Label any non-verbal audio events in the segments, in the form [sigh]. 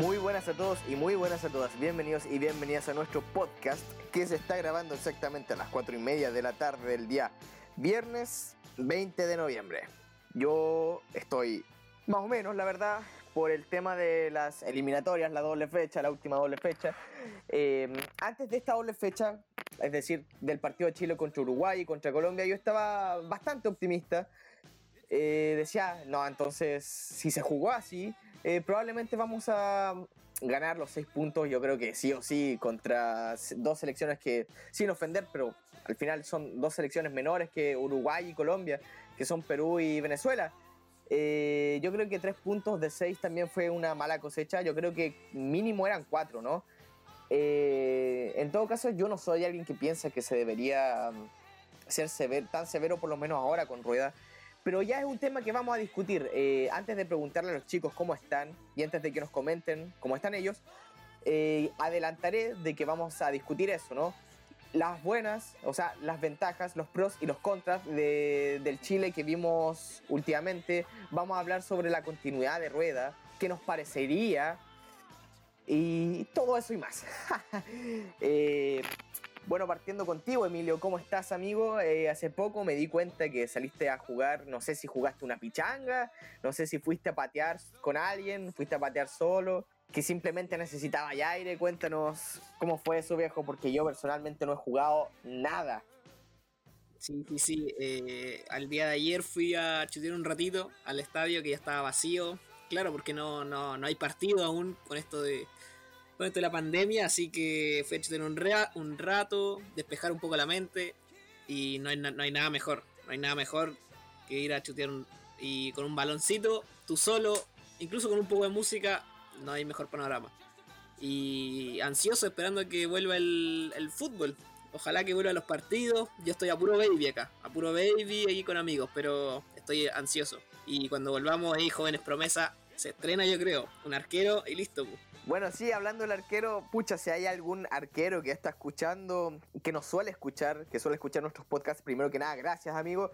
Muy buenas a todos y muy buenas a todas. Bienvenidos y bienvenidas a nuestro podcast que se está grabando exactamente a las 4 y media de la tarde del día viernes 20 de noviembre. Yo estoy más o menos, la verdad, por el tema de las eliminatorias, la doble fecha, la última doble fecha. Eh, antes de esta doble fecha, es decir, del partido de Chile contra Uruguay y contra Colombia, yo estaba bastante optimista. Eh, decía, no, entonces, si se jugó así, eh, probablemente vamos a ganar los seis puntos, yo creo que sí o sí, contra dos selecciones que, sin ofender, pero al final son dos selecciones menores que Uruguay y Colombia, que son Perú y Venezuela. Eh, yo creo que tres puntos de seis también fue una mala cosecha. Yo creo que mínimo eran cuatro, ¿no? Eh, en todo caso, yo no soy alguien que piensa que se debería um, ser tan severo, por lo menos ahora con Rueda. Pero ya es un tema que vamos a discutir. Eh, antes de preguntarle a los chicos cómo están y antes de que nos comenten cómo están ellos, eh, adelantaré de que vamos a discutir eso, ¿no? Las buenas, o sea, las ventajas, los pros y los contras de, del Chile que vimos últimamente. Vamos a hablar sobre la continuidad de rueda, qué nos parecería y todo eso y más. [laughs] eh, bueno, partiendo contigo, Emilio, ¿cómo estás, amigo? Eh, hace poco me di cuenta que saliste a jugar, no sé si jugaste una pichanga, no sé si fuiste a patear con alguien, fuiste a patear solo, que simplemente necesitaba aire. Cuéntanos cómo fue eso, viejo, porque yo personalmente no he jugado nada. Sí, sí, sí. Eh, al día de ayer fui a chutear un ratito al estadio que ya estaba vacío. Claro, porque no, no, no hay partido aún con esto de, de la pandemia, así que fue tener un, un rato, despejar un poco la mente y no hay, nada mejor, no hay nada mejor que ir a chutear y con un baloncito, tú solo, incluso con un poco de música, no hay mejor panorama. Y ansioso esperando que vuelva el, el fútbol. Ojalá que vuelva a los partidos. Yo estoy a puro baby acá, a puro baby aquí con amigos, pero estoy ansioso. Y cuando volvamos ahí, jóvenes promesa, se estrena yo creo, un arquero y listo. Bueno, sí, hablando del arquero, pucha, si hay algún arquero que está escuchando, que nos suele escuchar, que suele escuchar nuestros podcasts, primero que nada, gracias, amigo.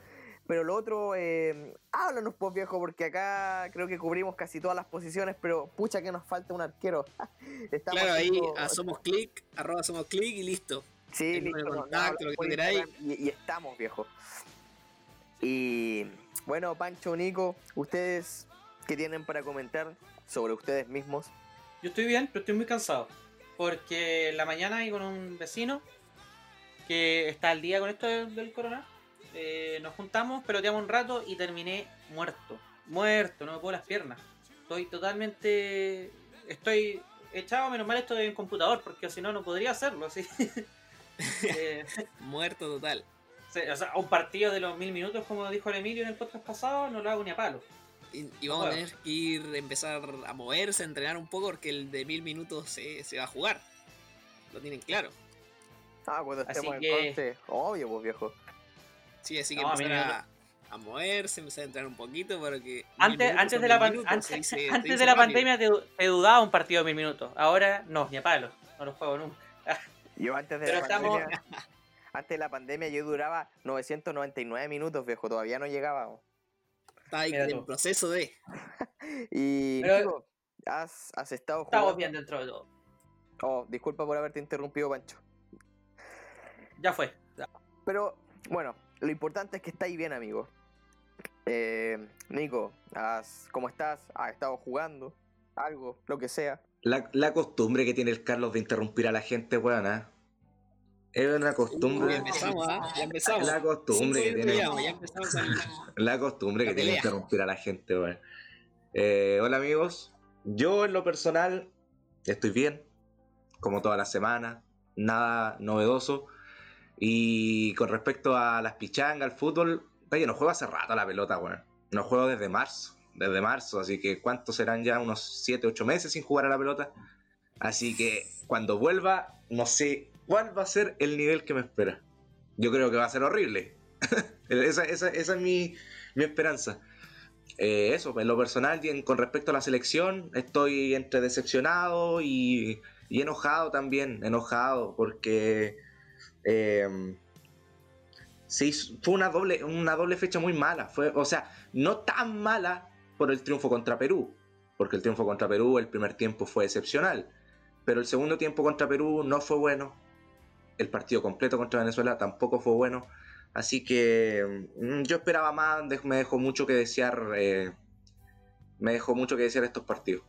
Pero lo otro, eh, háblanos, pues viejo, porque acá creo que cubrimos casi todas las posiciones, pero pucha que nos falta un arquero. [laughs] claro, ahí a somos click, arroba somos click y listo. Sí, listo. Contacto, lo que. Y, y, estamos, viejo. Y bueno, Pancho, Nico, ¿ustedes qué tienen para comentar sobre ustedes mismos? Yo estoy bien, pero estoy muy cansado. Porque la mañana hay con un vecino que está al día con esto del, corona. Eh, nos juntamos, peloteamos un rato y terminé muerto. Muerto, no me puedo las piernas. Estoy totalmente. Estoy echado, menos mal esto de un computador, porque si no, no podría hacerlo. ¿sí? [laughs] eh, [laughs] muerto total. O sea, un partido de los mil minutos, como dijo el Emilio en el podcast pasado, no lo hago ni a palo. Y, vamos a tener que ir, empezar a moverse, a entrenar un poco, porque el de mil minutos se, va a jugar. Lo tienen claro. Ah, cuando estemos en obvio, pues viejo. Sí, así que empezar a, moverse, empezar a entrenar un poquito para que. Antes, antes de la, antes, [laughs] de la pandemia te, dudaba un partido de mil minutos. Ahora no, ni a palo. No lo juego nunca. [laughs] Yo antes de la pandemia. Antes de la pandemia yo duraba 999 minutos, viejo. Todavía no llegaba. Está ahí en proceso de. [laughs] y has, has, estado jugando. Estamos bien dentro de todo. Oh, disculpa por haberte interrumpido, Pancho. Ya fue. Pero, bueno, lo importante es que estáis bien, amigo. Eh, Nico, has, ¿cómo estás? ¿Has estado jugando? Algo, lo que sea. La, la costumbre que tiene el Carlos de interrumpir a la gente, weón, ¿eh? Es una costumbre. ya empezamos, ¿ah? Ya empezamos. La costumbre que tiene. La costumbre que tiene interrumpir a la gente, eh, hola amigos. Yo en lo personal estoy bien. Como toda la semana. Nada novedoso. Y con respecto a las pichangas, al fútbol, oye, no juego hace rato a la pelota, weón. No juego desde marzo. Desde marzo. Así que ¿cuántos serán ya? Unos 7, 8 meses sin jugar a la pelota. Así que cuando vuelva, no sé cuál va a ser el nivel que me espera. Yo creo que va a ser horrible. [laughs] esa, es mi, esperanza. Eh, eso, en lo personal y con respecto a la selección, estoy entre decepcionado y, enojado también. Enojado porque eh, fue una doble, una doble fecha muy mala. O sea, no tan mala por el triunfo contra Perú, porque el triunfo contra Perú, el primer tiempo fue excepcional, pero el segundo tiempo contra Perú no fue bueno, el partido completo contra Venezuela tampoco fue bueno, así que mm, yo esperaba más, me dejó mucho que desear, eh, me dejó mucho que desear estos partidos.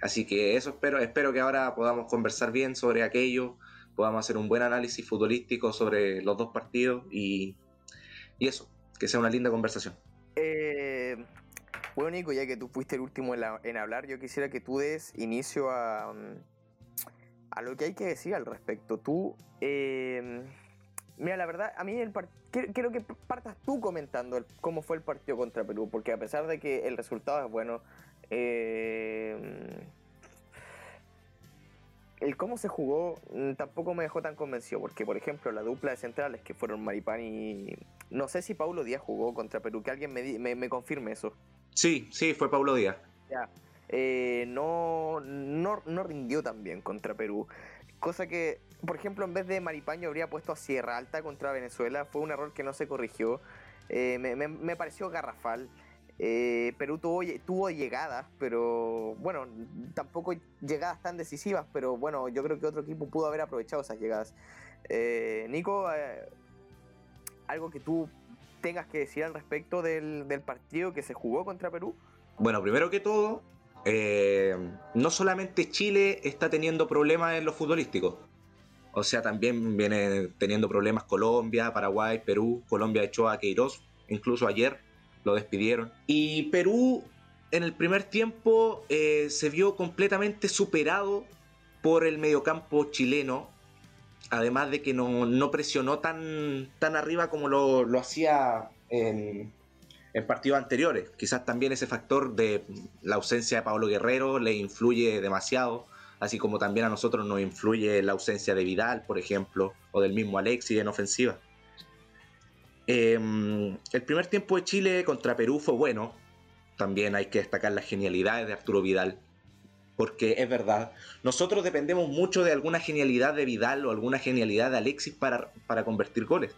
Así que eso espero, espero que ahora podamos conversar bien sobre aquello, podamos hacer un buen análisis futbolístico sobre los dos partidos y, eso, que sea una linda conversación. Eh, bueno, Nico, ya que tú fuiste el último en, hablar, yo quisiera que tú des inicio a, a lo que hay que decir al respecto. Tú, eh, mira, la verdad, a mí el quiero, que partas tú comentando cómo fue el partido contra Perú, porque a pesar de que el resultado es bueno, eh, el cómo se jugó mm, tampoco me dejó tan convencido, porque por ejemplo la dupla de centrales que fueron Maripán y... No sé si Paulo Díaz jugó contra Perú, que alguien me, me confirme eso. Sí, sí, fue Pablo Díaz. Ya. Eh, no, no, no rindió tan bien contra Perú. Cosa que, por ejemplo, en vez de Maripaño habría puesto a Sierra Alta contra Venezuela. Fue un error que no se corrigió. Eh, me, pareció garrafal. Eh, Perú tuvo, tuvo llegadas, pero bueno, tampoco llegadas tan decisivas, pero bueno, yo creo que otro equipo pudo haber aprovechado esas llegadas. Nico, algo que tú tengas que decir al respecto del, partido que se jugó contra Perú? Bueno, primero que todo, eh, no solamente Chile está teniendo problemas en lo futbolístico, o sea, también viene teniendo problemas Colombia, Paraguay, Perú, Colombia echó a Queiroz, incluso ayer lo despidieron. Y Perú en el primer tiempo eh, se vio completamente superado por el mediocampo chileno además de que no, presionó tan, tan arriba como lo, hacía en, en, partidos anteriores. Quizás también ese factor de la ausencia de Pablo Guerrero le influye demasiado, así como también a nosotros nos influye la ausencia de Vidal, por ejemplo, o del mismo Alexis en ofensiva. Em, el primer tiempo de Chile contra Perú fue bueno. También hay que destacar las genialidades de Arturo Vidal, porque es verdad, nosotros dependemos mucho de alguna genialidad de Vidal o alguna genialidad de Alexis para, para convertir goles.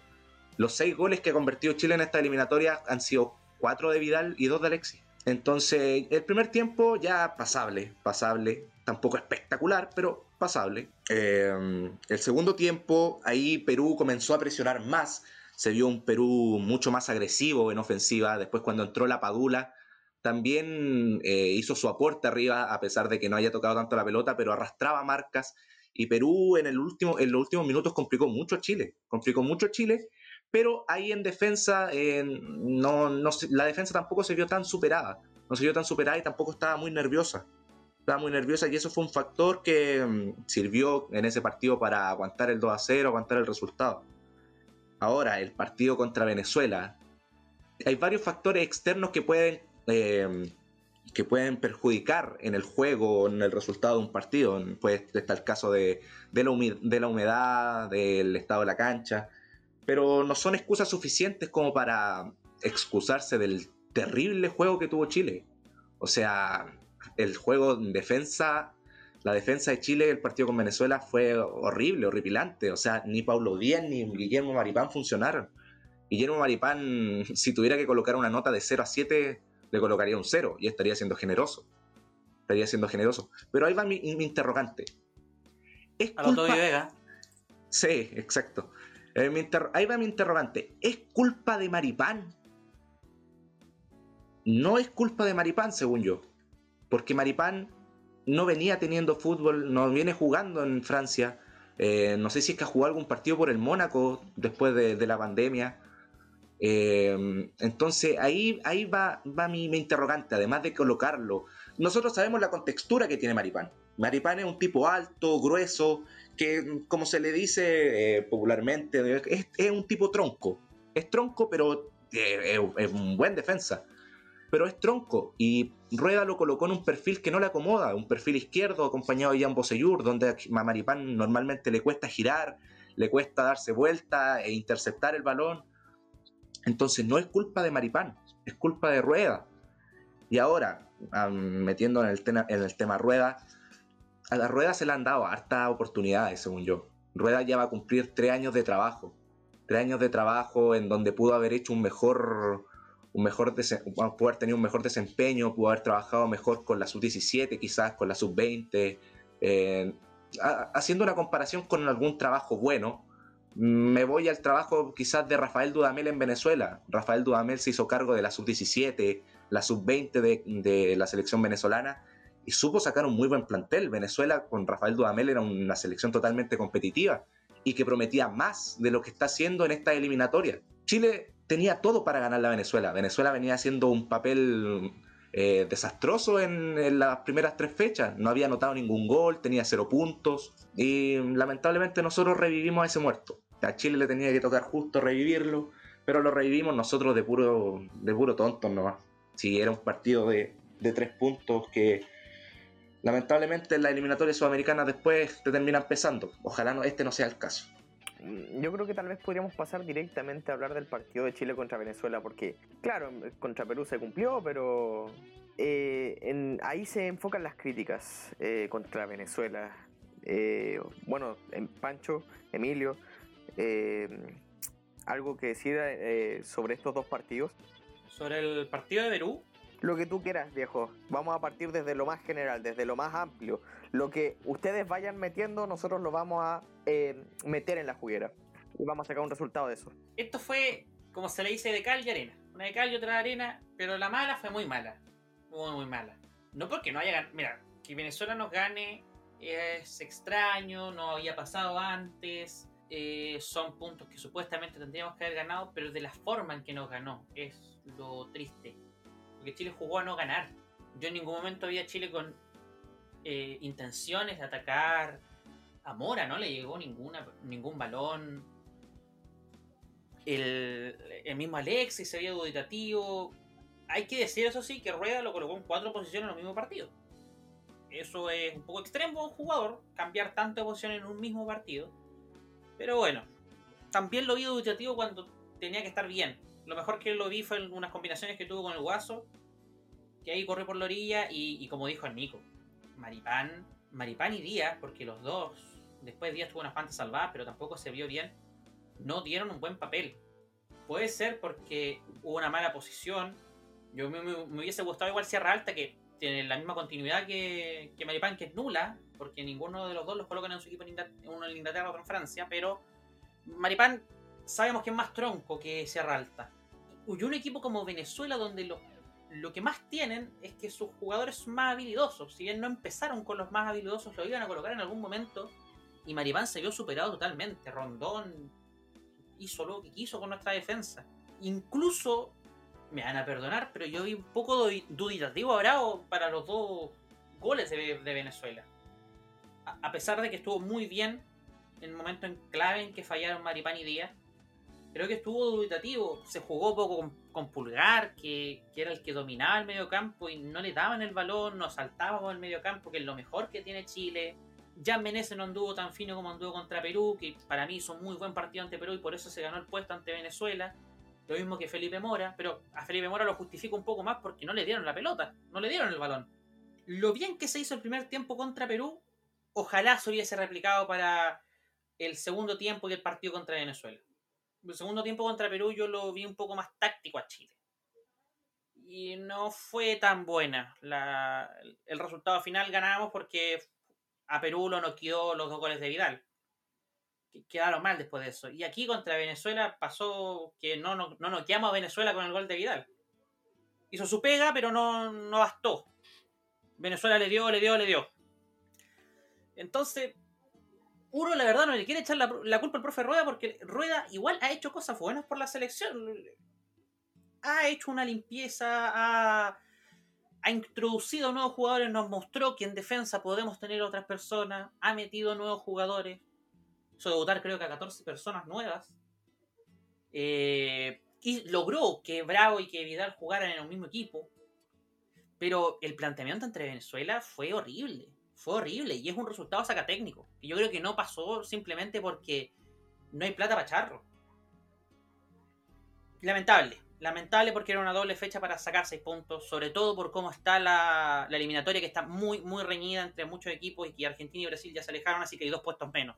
Los seis goles que ha convertido Chile en esta eliminatoria han sido cuatro de Vidal y dos de Alexis. Entonces, el primer tiempo ya pasable, pasable, tampoco espectacular, pero pasable. Eh, el segundo tiempo, ahí Perú comenzó a presionar más, se vio un Perú mucho más agresivo en ofensiva, después cuando entró la Padula, también eh, hizo su aporte arriba, a pesar de que no haya tocado tanto la pelota, pero arrastraba marcas. Y Perú en, el último, en los últimos minutos complicó mucho a Chile, complicó mucho a Chile, pero ahí en defensa, no, no, la defensa tampoco se vio tan superada, no se vio tan superada y tampoco estaba muy nerviosa. Estaba muy nerviosa y eso fue un factor que mm, sirvió en ese partido para aguantar el 2 a 0, aguantar el resultado. Ahora, el partido contra Venezuela. Hay varios factores externos que pueden Em, que pueden perjudicar en el juego en el resultado de un partido. Pues está el caso de, la humedad, del estado de la cancha, pero no son excusas suficientes como para excusarse del terrible juego que tuvo Chile. O sea, el juego en defensa, la defensa de Chile, el partido con Venezuela fue horrible, horripilante. O sea, ni Paulo Díaz ni Guillermo Maripán funcionaron. Guillermo Maripán, [laughs] si tuviera que colocar una nota de 0 a 7, le colocaría un cero y estaría siendo generoso. Estaría siendo generoso. Pero ahí va mi, interrogante. ¿Es culpa... Vega. Sí, exacto. Eh, ahí va mi interrogante. ¿Es culpa de Maripán? No es culpa de Maripán, según yo. Porque Maripán no venía teniendo fútbol, no viene jugando en Francia. Eh, no sé si es que ha jugado algún partido por el Mónaco después de la pandemia. Eh, entonces ahí, ahí va, va mi, interrogante, además de colocarlo. Nosotros sabemos la contextura que tiene Maripán. Maripán es un tipo alto, grueso, que como se le dice eh, popularmente, es, un tipo tronco. Es tronco, pero eh, es, un buen defensa. Pero es tronco. Y Rueda lo colocó en un perfil que no le acomoda, un perfil izquierdo acompañado de Jan Bosellur, donde a Maripán normalmente le cuesta girar, le cuesta darse vuelta e interceptar el balón. Entonces no es culpa de Maripán, es culpa de Rueda. Y ahora, metiendo en el, en el tema Rueda, a la Rueda se le han dado hartas oportunidades, según yo. Rueda ya va a cumplir tres años de trabajo. Tres años de trabajo en donde pudo haber hecho un mejor, un mejor pudo haber tenido un mejor desempeño, pudo haber trabajado mejor con la sub-17, quizás con la sub-20, eh, haciendo una comparación con algún trabajo bueno, me voy al trabajo quizás de Rafael Dudamel en Venezuela. Rafael Dudamel se hizo cargo de la sub-17, la sub-20 de, de, la selección venezolana y supo sacar un muy buen plantel. Venezuela con Rafael Dudamel era una selección totalmente competitiva y que prometía más de lo que está haciendo en esta eliminatoria. Chile tenía todo para ganar la Venezuela. Venezuela venía haciendo un papel eh, desastroso en, las primeras tres fechas. No había anotado ningún gol, tenía cero puntos. Y lamentablemente nosotros revivimos a ese muerto. A Chile le tenía que tocar justo revivirlo, pero lo revivimos nosotros de puro, de puro tontos nomás. Si era un partido de, de tres puntos que lamentablemente en la eliminatoria sudamericana después te terminan pesando. Ojalá no, este no sea el caso. Yo creo que tal vez podríamos pasar directamente a hablar del partido de Chile contra Venezuela, porque, claro, contra Perú se cumplió, pero eh, ahí se enfocan las críticas eh, contra Venezuela. Eh, bueno, en Pancho, Emilio, algo que decir sobre estos dos partidos. Sobre el partido de Perú, lo que tú quieras, viejo. Vamos a partir desde lo más general, desde lo más amplio. Lo que ustedes vayan metiendo, nosotros lo vamos a eh, meter en la juguera. Y vamos a sacar un resultado de eso. Esto fue, como se le dice, de cal y arena. Una de cal y otra de arena, pero la mala fue muy mala. Muy, muy mala. No porque no haya ganado. Mira, que Venezuela nos gane es extraño, no había pasado antes. Eh, son puntos que supuestamente tendríamos que haber ganado, pero de la forma en que nos ganó es lo triste porque Chile jugó a no ganar. Yo en ningún momento vi a Chile con eh, intenciones de atacar. A Mora no le llegó ninguna, ningún balón. El, mismo Alexis se veía duditativo. Hay que decir, eso sí, que Rueda lo colocó en cuatro posiciones en los mismos partidos. Eso es un poco extremo un jugador, cambiar tanto de posición en un mismo partido. Pero bueno, también lo vi duditativo cuando tenía que estar bien. Lo mejor que lo vi fue unas combinaciones que tuvo con el Guaso, que ahí corrió por la orilla y, como dijo el Nico, Maripán, Maripán y Díaz, porque los dos, después Díaz tuvo unas pantas salvadas, pero tampoco se vio bien, no dieron un buen papel. Puede ser porque hubo una mala posición. Yo me, hubiese gustado igual Sierra Alta, que tiene la misma continuidad que, que Maripán, que es nula, porque ninguno de los dos los colocan en su equipo en Inglaterra, uno en Inglaterra, otro en Francia, pero Maripán sabemos que es más tronco que Sierra Alta. Y un equipo como Venezuela, donde lo, lo que más tienen es que sus jugadores más habilidosos. Si bien no empezaron con los más habilidosos, lo iban a colocar en algún momento. Y Maripán se vio superado totalmente. Rondón hizo lo que quiso con nuestra defensa. Incluso, me van a perdonar, pero yo vi un poco duditativo a Bravo para los dos goles de, Venezuela. A, pesar de que estuvo muy bien en el momento en clave en que fallaron Maripán y Díaz creo que estuvo dubitativo. Se jugó poco con, Pulgar, que, era el que dominaba el medio campo y no le daban el balón, nos saltábamos el medio campo, que es lo mejor que tiene Chile. Jan Menezes no anduvo tan fino como anduvo contra Perú, que para mí hizo un muy buen partido ante Perú y por eso se ganó el puesto ante Venezuela. Lo mismo que Felipe Mora, pero a Felipe Mora lo justifico un poco más porque no le dieron la pelota, no le dieron el balón. Lo bien que se hizo el primer tiempo contra Perú, ojalá se hubiese replicado para el segundo tiempo y el partido contra Venezuela el segundo tiempo contra Perú yo lo vi un poco más táctico a Chile. Y no fue tan buena. el resultado final ganamos porque a Perú lo noqueó los dos goles de Vidal. Quedaron mal después de eso. Y aquí contra Venezuela pasó que no, no, no noqueamos a Venezuela con el gol de Vidal. Hizo su pega, pero no, no bastó. Venezuela le dio, le dio, le dio. Entonces, uno la verdad no le quiere echar la, culpa al profe Rueda porque Rueda igual ha hecho cosas buenas por la selección. Ha hecho una limpieza, ha, introducido nuevos jugadores, nos mostró que en defensa podemos tener otras personas, ha metido nuevos jugadores. Hizo debutar creo que a 14 personas nuevas. Eh, y logró que Bravo y que Vidal jugaran en el mismo equipo. Pero el planteamiento entre Venezuela fue horrible fue horrible y es un resultado saca técnico. Y yo creo que no pasó simplemente porque no hay plata para charro. Lamentable, lamentable porque era una doble fecha para sacar seis puntos, sobre todo por cómo está la, eliminatoria que está muy, muy reñida entre muchos equipos y que Argentina y Brasil ya se alejaron, así que hay dos puestos menos.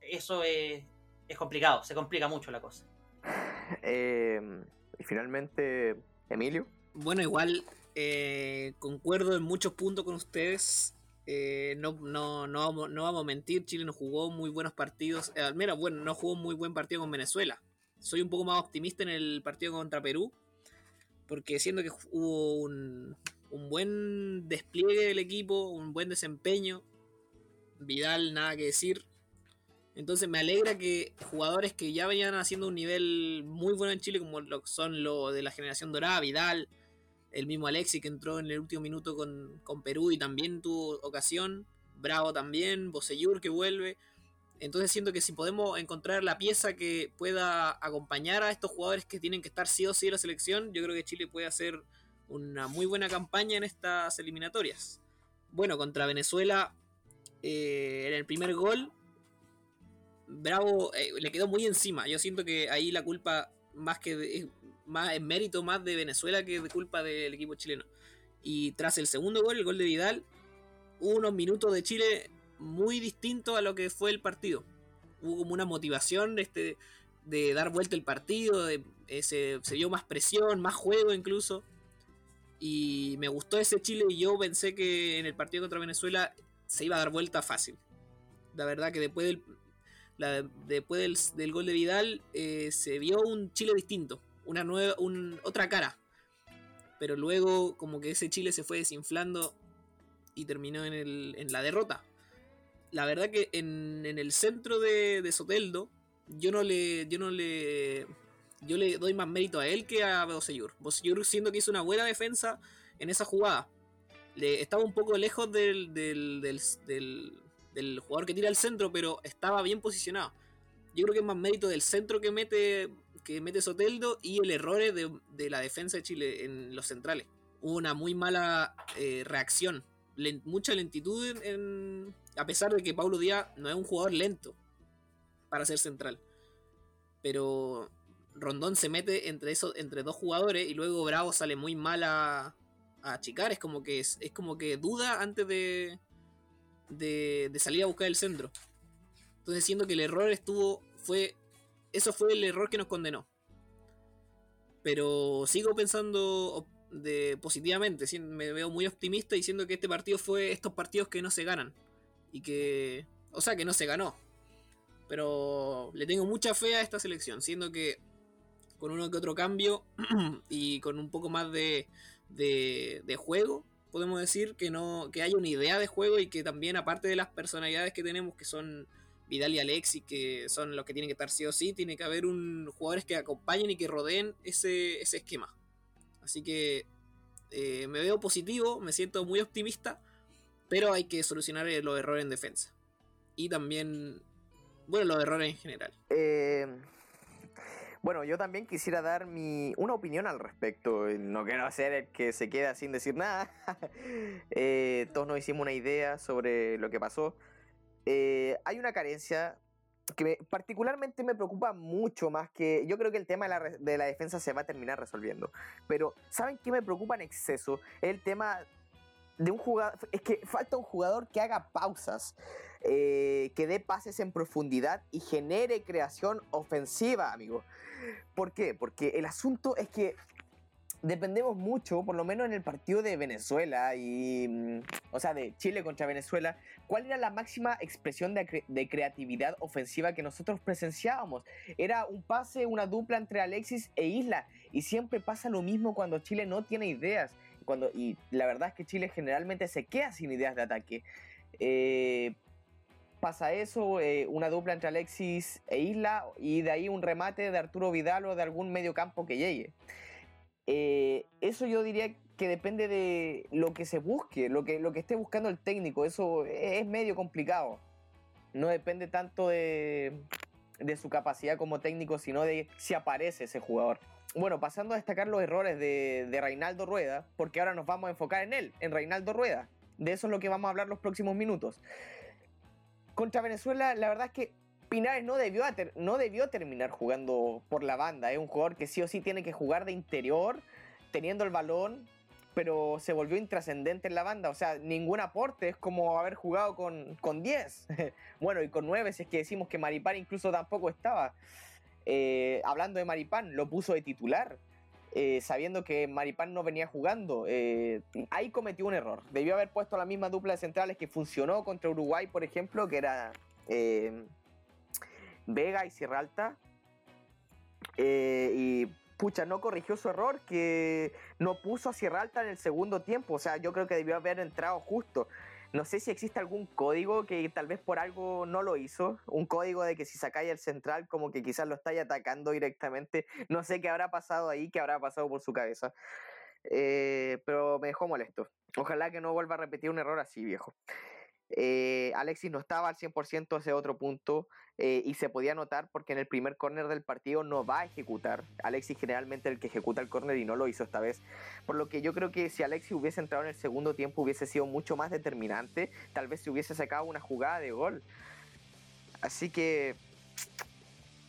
Eso es, es complicado, se complica mucho la cosa. [laughs] Eh, Y finalmente, Emilio. Bueno, igual eh, concuerdo en muchos puntos con ustedes. Eh, no, no, no, vamos, no vamos a mentir, Chile no jugó muy buenos partidos. Eh, menos, bueno, no jugó muy buen partido con Venezuela. Soy un poco más optimista en el partido contra Perú. Porque siento que hubo un, un buen despliegue del equipo, un buen desempeño. Vidal, nada que decir. Entonces me alegra que jugadores que ya venían haciendo un nivel muy bueno en Chile, como lo son lo de la generación dorada, Vidal, el mismo Alexi que entró en el último minuto con, Perú y también tuvo ocasión, Bravo también, Boseyur que vuelve. Entonces siento que si podemos encontrar la pieza que pueda acompañar a estos jugadores que tienen que estar sí o sí en la selección, yo creo que Chile puede hacer una muy buena campaña en estas eliminatorias. Bueno, contra Venezuela, eh, en el primer gol, Bravo eh, le quedó muy encima. Yo siento que ahí la culpa más que más mérito más de Venezuela que de culpa del equipo chileno. Y tras el segundo gol, el gol de Vidal, hubo unos minutos de Chile muy distintos a lo que fue el partido. Hubo como una motivación este, de dar vuelta el partido, de, eh, se, se más presión, más juego incluso. Y me gustó ese Chile y yo pensé que en el partido contra Venezuela se iba a dar vuelta fácil. La verdad que después del, después del, gol de Vidal eh, se vio un Chile distinto, una nueva, otra cara. Pero luego como que ese Chile se fue desinflando y terminó en, la derrota. La verdad que en, el centro de, Soteldo yo no le yo no le yo le doy más mérito a él que a Boseyur. Boseyur siendo que hizo una buena defensa en esa jugada. Le, estaba un poco lejos del, del, del jugador que tira al centro, pero estaba bien posicionado. Yo creo que es más mérito del centro que mete, que mete Soteldo y el error de, de la defensa de Chile en los centrales. Hubo una muy mala eh, reacción, mucha lentitud en, a pesar de que Paulo Díaz no es un jugador lento para ser central. Pero Rondón se mete entre, eso, entre dos jugadores y luego Bravo sale muy mal a, a achicar. Es como que es como que duda antes de, de, salir a buscar el centro. Entonces siento que el error estuvo, fue, eso fue el error que nos condenó. Pero sigo pensando de, positivamente, me veo muy optimista diciendo que este partido fue estos partidos que no se ganan. Y que, o sea, que no se ganó. Pero le tengo mucha fe a esta selección, siendo que con uno que otro cambio [clears throat] y con un poco más de, de, de juego, podemos decir que no que hay una idea de juego y que también aparte de las personalidades que tenemos que son Vidal y Alexis que son los que tienen que estar sí o sí tiene que haber jugadores que acompañen y que rodeen ese, esquema así que eh, me veo positivo me siento muy optimista pero hay que solucionar los errores en defensa y también bueno los errores en general eh, bueno, yo también quisiera dar mi, una opinión al respecto. No quiero ser el que se queda sin decir nada. [laughs] Eh, todos nos hicimos una idea sobre lo que pasó. Eh, hay una carencia que particularmente me preocupa mucho más que yo creo que el tema de la, de la, defensa se va a terminar resolviendo. Pero ¿saben qué me preocupa en exceso? El tema de un jugador, es que falta un jugador que haga pausas, eh, que dé pases en profundidad y genere creación ofensiva, amigo. ¿Por qué? Porque el asunto es que dependemos mucho, por lo menos en el partido de Venezuela y, mm, o sea, de Chile contra Venezuela, cuál era la máxima expresión de, creatividad ofensiva que nosotros presenciábamos. Era un pase, una dupla entre Alexis e Isla, y siempre pasa lo mismo cuando Chile no tiene ideas. Cuando, y la verdad es que Chile generalmente se queda sin ideas de ataque. Eh, pasa eso, eh, una dupla entre Alexis e Isla y de ahí un remate de Arturo Vidal o de algún medio campo que llegue. Eh, eso yo diría que depende de lo que se busque, lo que, lo que esté buscando el técnico. Eso es medio complicado. No depende tanto de, de su capacidad como técnico, sino de si aparece ese jugador. Bueno, pasando a destacar los errores de, de Reinaldo Rueda, porque ahora nos vamos a enfocar en él, en Reinaldo Rueda. De eso es lo que vamos a hablar los próximos minutos. Contra Venezuela, la verdad es que Pinares no debió, no debió terminar jugando por la banda. Es un jugador que sí o sí tiene que jugar de interior, teniendo el balón, pero se volvió intrascendente en la banda. O sea, ningún aporte es como haber jugado con, con 10. [laughs] bueno, y con 9, si es que decimos que Maripán incluso tampoco estaba. Eh, hablando de Maripán, lo puso de titular. eh, sabiendo que Maripán no venía jugando. Eh, ahí cometió un error. Debió haber puesto la misma dupla de centrales que funcionó contra Uruguay, por ejemplo, que era eh, Vega y Sierra Alta. y pucha, no corrigió su error, que no puso a Sierra Alta en el segundo tiempo. O sea, yo creo que debió haber entrado justo. No sé si existe algún código que tal vez por algo no lo hizo. Un código de que si sacáis el central, como que quizás lo estáis atacando directamente. No sé qué habrá pasado ahí, qué habrá pasado por su cabeza. Eh, pero me dejó molesto. Ojalá que no vuelva a repetir un error así, viejo. Eh, Alexis no estaba al 100% ese otro punto eh, y se podía notar porque en el primer córner del partido no va a ejecutar. Alexis generalmente el que ejecuta el córner y no lo hizo esta vez. Por lo que yo creo que si Alexis hubiese entrado en el segundo tiempo hubiese sido mucho más determinante. Tal vez se hubiese sacado una jugada de gol. Así que...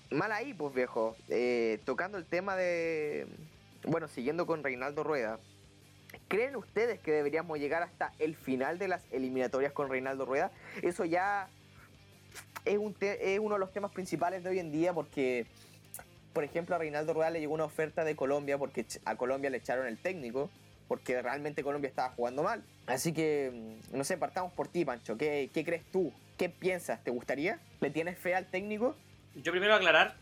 Mal ahí, pues viejo. Eh, tocando el tema de... Bueno, siguiendo con Reinaldo Rueda. ¿Creen ustedes que deberíamos llegar hasta el final de las eliminatorias con Reinaldo Rueda? Eso ya es, un es uno de los temas principales de hoy en día porque, por ejemplo, a Reinaldo Rueda le llegó una oferta de Colombia porque a Colombia le echaron el técnico porque realmente Colombia estaba jugando mal. Así que, mm, no sé, partamos por ti, Pancho. ¿Qué, crees tú? ¿Qué piensas? ¿Te gustaría? ¿Le tienes fe al técnico? Yo primero aclarar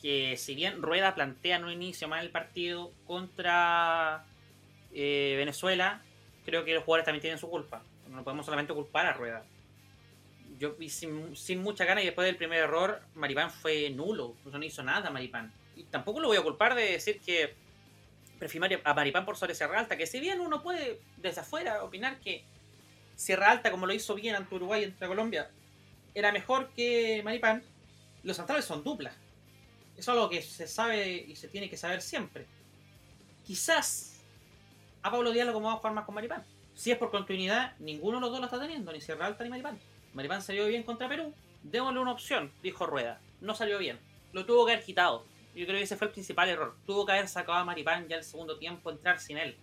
que si bien Rueda plantea un inicio mal el partido contra eh, Venezuela, creo que los jugadores también tienen su culpa. No podemos solamente culpar a Rueda. Yo sin, sin mucha gana y después del primer error, Maripán fue nulo. No hizo nada Maripán. Y tampoco lo voy a culpar de decir que prefiero a Maripán por sobre Sierra Alta, que si bien uno puede desde afuera opinar que Sierra Alta, como lo hizo bien ante Uruguay y ante Colombia, era mejor que Maripán, los centrales son duplas. Eso es algo que se sabe y se tiene que saber siempre. Quizás a Pablo Díaz lo como va a jugar más con Maripán. Si es por continuidad, ninguno de los dos lo está teniendo, ni Sierra Alta ni Maripán. Maripán salió bien contra Perú, démosle una opción, dijo Rueda. No salió bien. Lo tuvo que haber quitado. Yo creo que ese fue el principal error. Tuvo que haber sacado a Maripán ya el segundo tiempo, entrar sin él.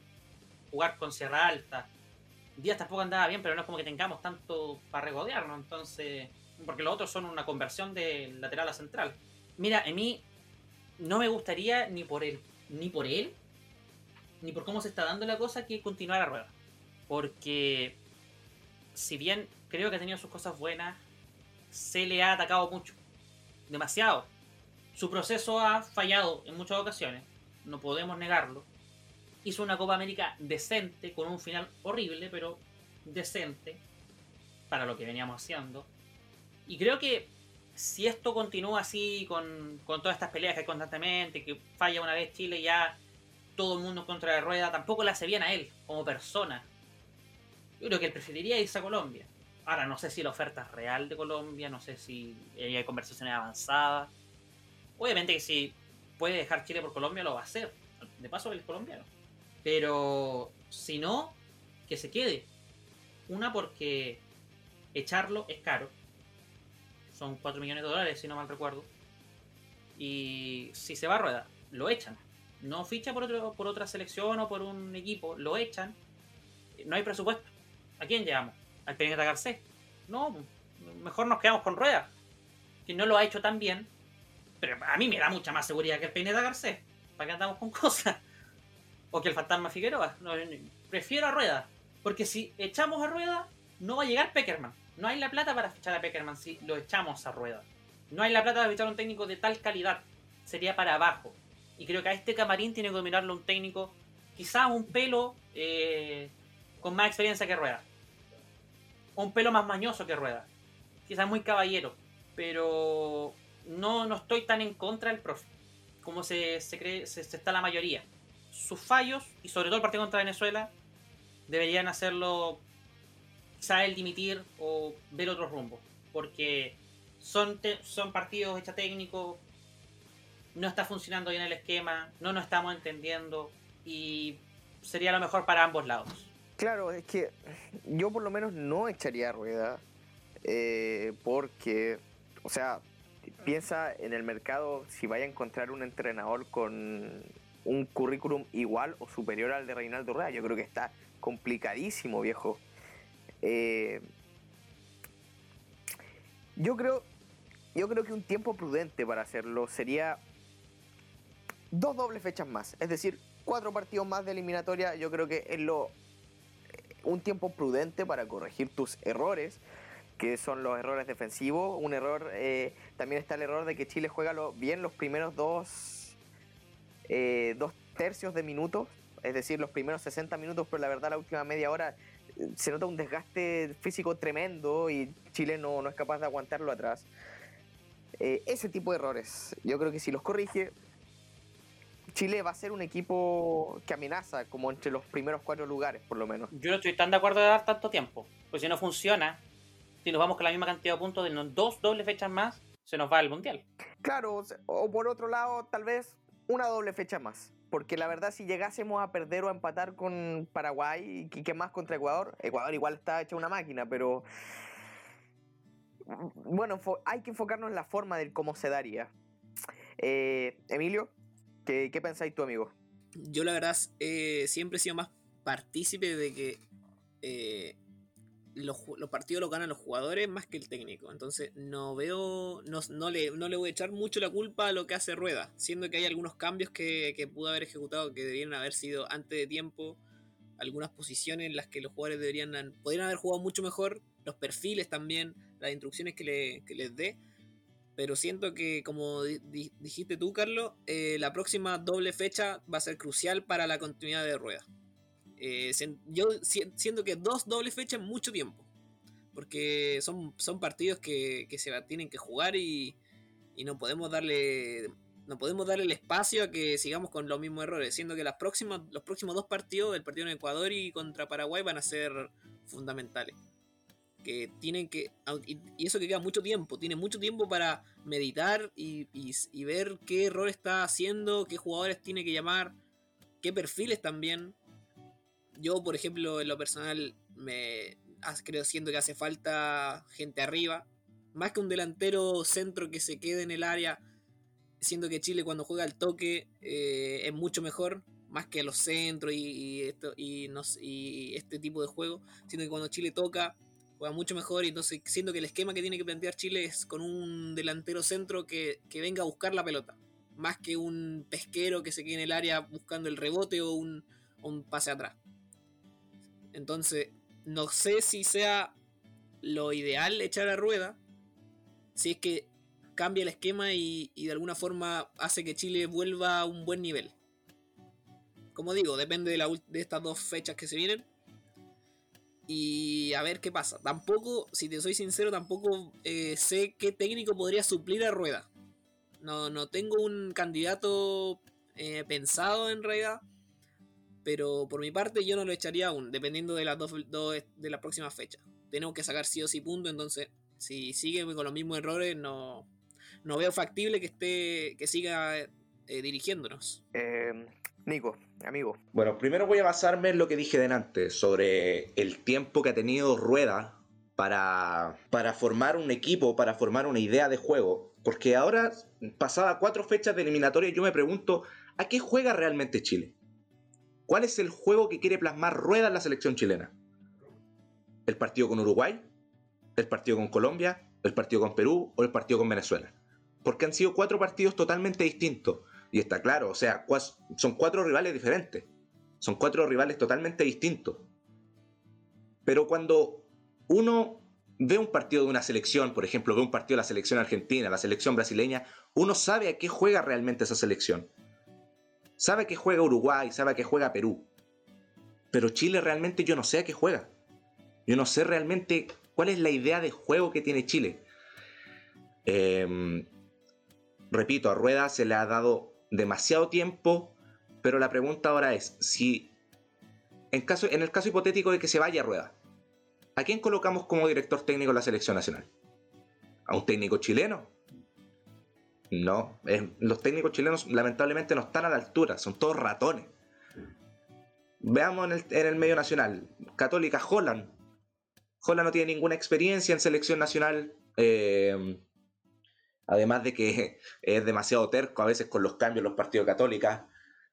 Jugar con Sierra Alta. Díaz tampoco andaba bien, pero no es como que tengamos tanto para regodearnos. Entonces, porque los otros son una conversión de lateral a central. Mira, a mí no me gustaría ni por él, ni por él, ni por cómo se está dando la cosa que continuar la rueda. Porque si bien creo que ha tenido sus cosas buenas, se le ha atacado mucho. Demasiado. Su proceso ha fallado en muchas ocasiones. No podemos negarlo. Hizo una Copa América decente, con un final horrible, pero decente. Para lo que veníamos haciendo. Y creo que si esto continúa así con, con todas estas peleas que hay constantemente, que falla una vez Chile ya todo el mundo contra la rueda, tampoco le hace bien a él como persona. Yo creo que él preferiría irse a Colombia. Ahora, no sé si la oferta es real de Colombia, no sé si hay conversaciones avanzadas. Obviamente que si puede dejar Chile por Colombia, lo va a hacer. De paso, él es colombiano. Pero si no, que se quede. Una porque echarlo es caro. Son 4 millones de dólares, si no mal recuerdo. Y si se va a rueda, lo echan no ficha por, otro, por otra selección o por un equipo, lo echan, no hay presupuesto. ¿A quién llevamos? ¿Al Pineta Garcés? No, mejor nos quedamos con Rueda, que no lo ha hecho tan bien, pero a mí me da mucha más seguridad que el Pineta Garcés. ¿Para qué andamos con cosas? O que el Fantasma Figueroa. prefiero a Rueda, porque si echamos a Rueda, no va a llegar Peckerman. No hay la plata para fichar a Peckerman si lo echamos a Rueda. No hay la plata para fichar a un técnico de tal calidad. Sería para abajo. Y creo que a este camarín tiene que dominarlo un técnico, quizás un pelo eh, con más experiencia que Rueda. un pelo más mañoso que Rueda. Quizás muy caballero. Pero no, no estoy tan en contra del profe. Como se, cree, se, está la mayoría. Sus fallos, y sobre todo el partido contra Venezuela, deberían hacerlo quizás el dimitir o ver otro rumbo. Porque son, son partidos hechos técnicos, no está funcionando bien el esquema, no nos estamos entendiendo y sería lo mejor para ambos lados. Claro, es que yo por lo menos no echaría rueda eh, porque, o sea, piensa en el mercado si vaya a encontrar un entrenador con un currículum igual o superior al de Reinaldo Rueda. Yo creo que está complicadísimo, viejo. Eh, yo creo, yo creo que un tiempo prudente para hacerlo sería dos dobles fechas más. Es decir, cuatro partidos más de eliminatoria, yo creo que es lo un tiempo prudente para corregir tus errores, que son los errores defensivos. Un error, eh, también está el error de que Chile juega bien los primeros dos, eh, dos tercios de minutos, es decir, los primeros 60 minutos, pero la verdad la última media hora eh, se nota un desgaste físico tremendo y Chile no, no es capaz de aguantarlo atrás. ese tipo de errores, yo creo que si los corrige, Chile va a ser un equipo que amenaza como entre los primeros cuatro lugares, por lo menos. Yo no estoy tan de acuerdo de dar tanto tiempo, pues si no funciona, si nos vamos con la misma cantidad de puntos de dos dobles fechas más, se nos va al mundial. Claro, o por otro lado, tal vez una doble fecha más. Porque la verdad, si llegásemos a perder o a empatar con Paraguay y que más contra Ecuador, Ecuador igual está hecha una máquina, pero. Bueno, hay que enfocarnos en la forma de cómo se daría. Eh, Emilio, ¿Qué, pensáis tú, amigo? Yo la verdad eh, siempre he sido más partícipe de que eh, los, partidos los ganan los jugadores más que el técnico. Entonces no veo, no, le, no le voy a echar mucho la culpa a lo que hace Rueda, siendo que hay algunos cambios que, pudo haber ejecutado que debieron haber sido antes de tiempo, algunas posiciones en las que los jugadores deberían, podrían haber jugado mucho mejor, los perfiles también, las instrucciones que les dé pero siento que, como dijiste tú, Carlos, eh, la próxima doble fecha va a ser crucial para la continuidad de rueda. Eh, yo siento que dos dobles fechas es mucho tiempo. Porque son, son partidos que, se tienen que jugar y, no podemos darle. No podemos darle el espacio a que sigamos con los mismos errores. Siendo que las próximas, los próximos dos partidos, el partido en Ecuador y contra Paraguay, van a ser fundamentales que tienen que, y eso que queda mucho tiempo, tiene mucho tiempo para meditar y, ver qué error está haciendo, qué jugadores tiene que llamar, qué perfiles también. Yo, por ejemplo, en lo personal, me creo siento que hace falta gente arriba, más que un delantero centro que se quede en el área, siendo que Chile cuando juega al toque eh, es mucho mejor, más que los centros y, esto, y, este tipo de juego, siendo que cuando Chile toca juega mucho mejor y entonces siento que el esquema que tiene que plantear Chile es con un delantero centro que, venga a buscar la pelota, más que un pesquero que se quede en el área buscando el rebote o un, pase atrás. Entonces, no sé si sea lo ideal echar a rueda, si es que cambia el esquema y, y, de alguna forma hace que Chile vuelva a un buen nivel. Como digo, depende de, la, de estas dos fechas que se vienen. Y a ver qué pasa. Tampoco, si te soy sincero, tampoco eh, sé qué técnico podría suplir a Rueda. No, no tengo un candidato eh, pensado en realidad. Pero por mi parte yo no lo echaría aún, dependiendo de las dos, de la próxima fecha. Tenemos que sacar sí o sí punto, entonces si sigue con los mismos errores no, no veo factible que esté que siga eh, dirigiéndonos. Nico, amigo. Bueno, primero voy a basarme en lo que dije delante sobre el tiempo que ha tenido Rueda para, para formar un equipo, para formar una idea de juego. Porque ahora, pasada cuatro fechas de eliminatoria, yo me pregunto, ¿a qué juega realmente Chile? ¿Cuál es el juego que quiere plasmar Rueda en la selección chilena? ¿El partido con Uruguay? ¿El partido con Colombia? ¿El partido con Perú? ¿O el partido con Venezuela? Porque han sido cuatro partidos totalmente distintos y está claro, o sea, son cuatro rivales diferentes. Son cuatro rivales totalmente distintos. Pero cuando uno ve un partido de una selección, por ejemplo, ve un partido de la selección argentina, la selección brasileña, uno sabe a qué juega realmente esa selección. Sabe a qué juega Uruguay, sabe a qué juega Perú. Pero Chile realmente yo no sé a qué juega. Yo no sé realmente cuál es la idea de juego que tiene Chile. Em, repito, a Rueda se le ha dado demasiado tiempo, pero la pregunta ahora es, si en, caso, en el caso hipotético de que se vaya a rueda, ¿a quién colocamos como director técnico de la selección nacional? ¿A un técnico chileno? No, los técnicos chilenos lamentablemente no están a la altura, son todos ratones. Veamos en el, medio nacional, Católica Holland. Holland no tiene ninguna experiencia en selección nacional. Eh, Además de que [laughs] es demasiado terco a veces con los cambios los partidos católicos.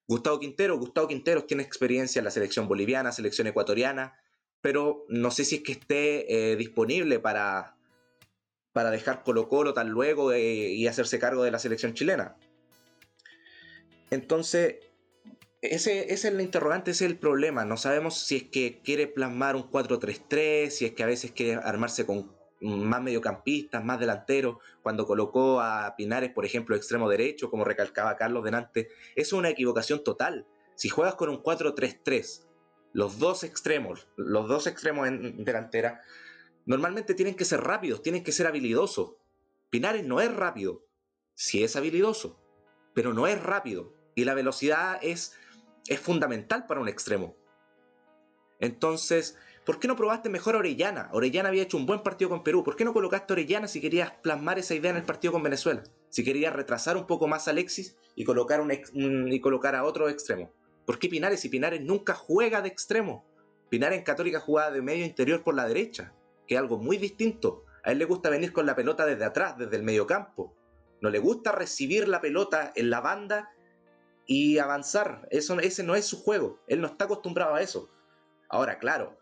Gustavo Quintero, Gustavo Quintero tiene experiencia en la selección boliviana, selección ecuatoriana, pero no sé si es que esté eh, disponible para, para dejar Colo Colo tan luego eh, y hacerse cargo de la selección chilena. Entonces, ese, es el interrogante, ese es el problema. No sabemos si es que quiere plasmar un 4-3-3, si es que a veces quiere armarse con más mediocampistas, más delanteros. Cuando colocó a Pinares, por ejemplo, extremo derecho, como recalcaba Carlos delante, es una equivocación total. Si juegas con un 4-3-3, los dos extremos, los dos extremos en delantera, normalmente tienen que ser rápidos, tienen que ser habilidosos. Pinares no es rápido, sí es habilidoso, pero no es rápido. Y la velocidad es es fundamental para un extremo. Entonces, ¿por qué no probaste mejor a Orellana? Orellana había hecho un buen partido con Perú. ¿Por qué no colocaste a Orellana si querías plasmar esa idea en el partido con Venezuela? Si querías retrasar un poco más a Alexis y colocar, un, y colocar a otro extremo. ¿Por qué Pinares? Si Pinares nunca juega de extremo. Pinares en Católica jugaba de medio interior por la derecha, que es algo muy distinto. A él le gusta venir con la pelota desde atrás, desde el medio campo. No le gusta recibir la pelota en la banda y avanzar. Eso, ese no es su juego. Él no está acostumbrado a eso. Ahora, claro,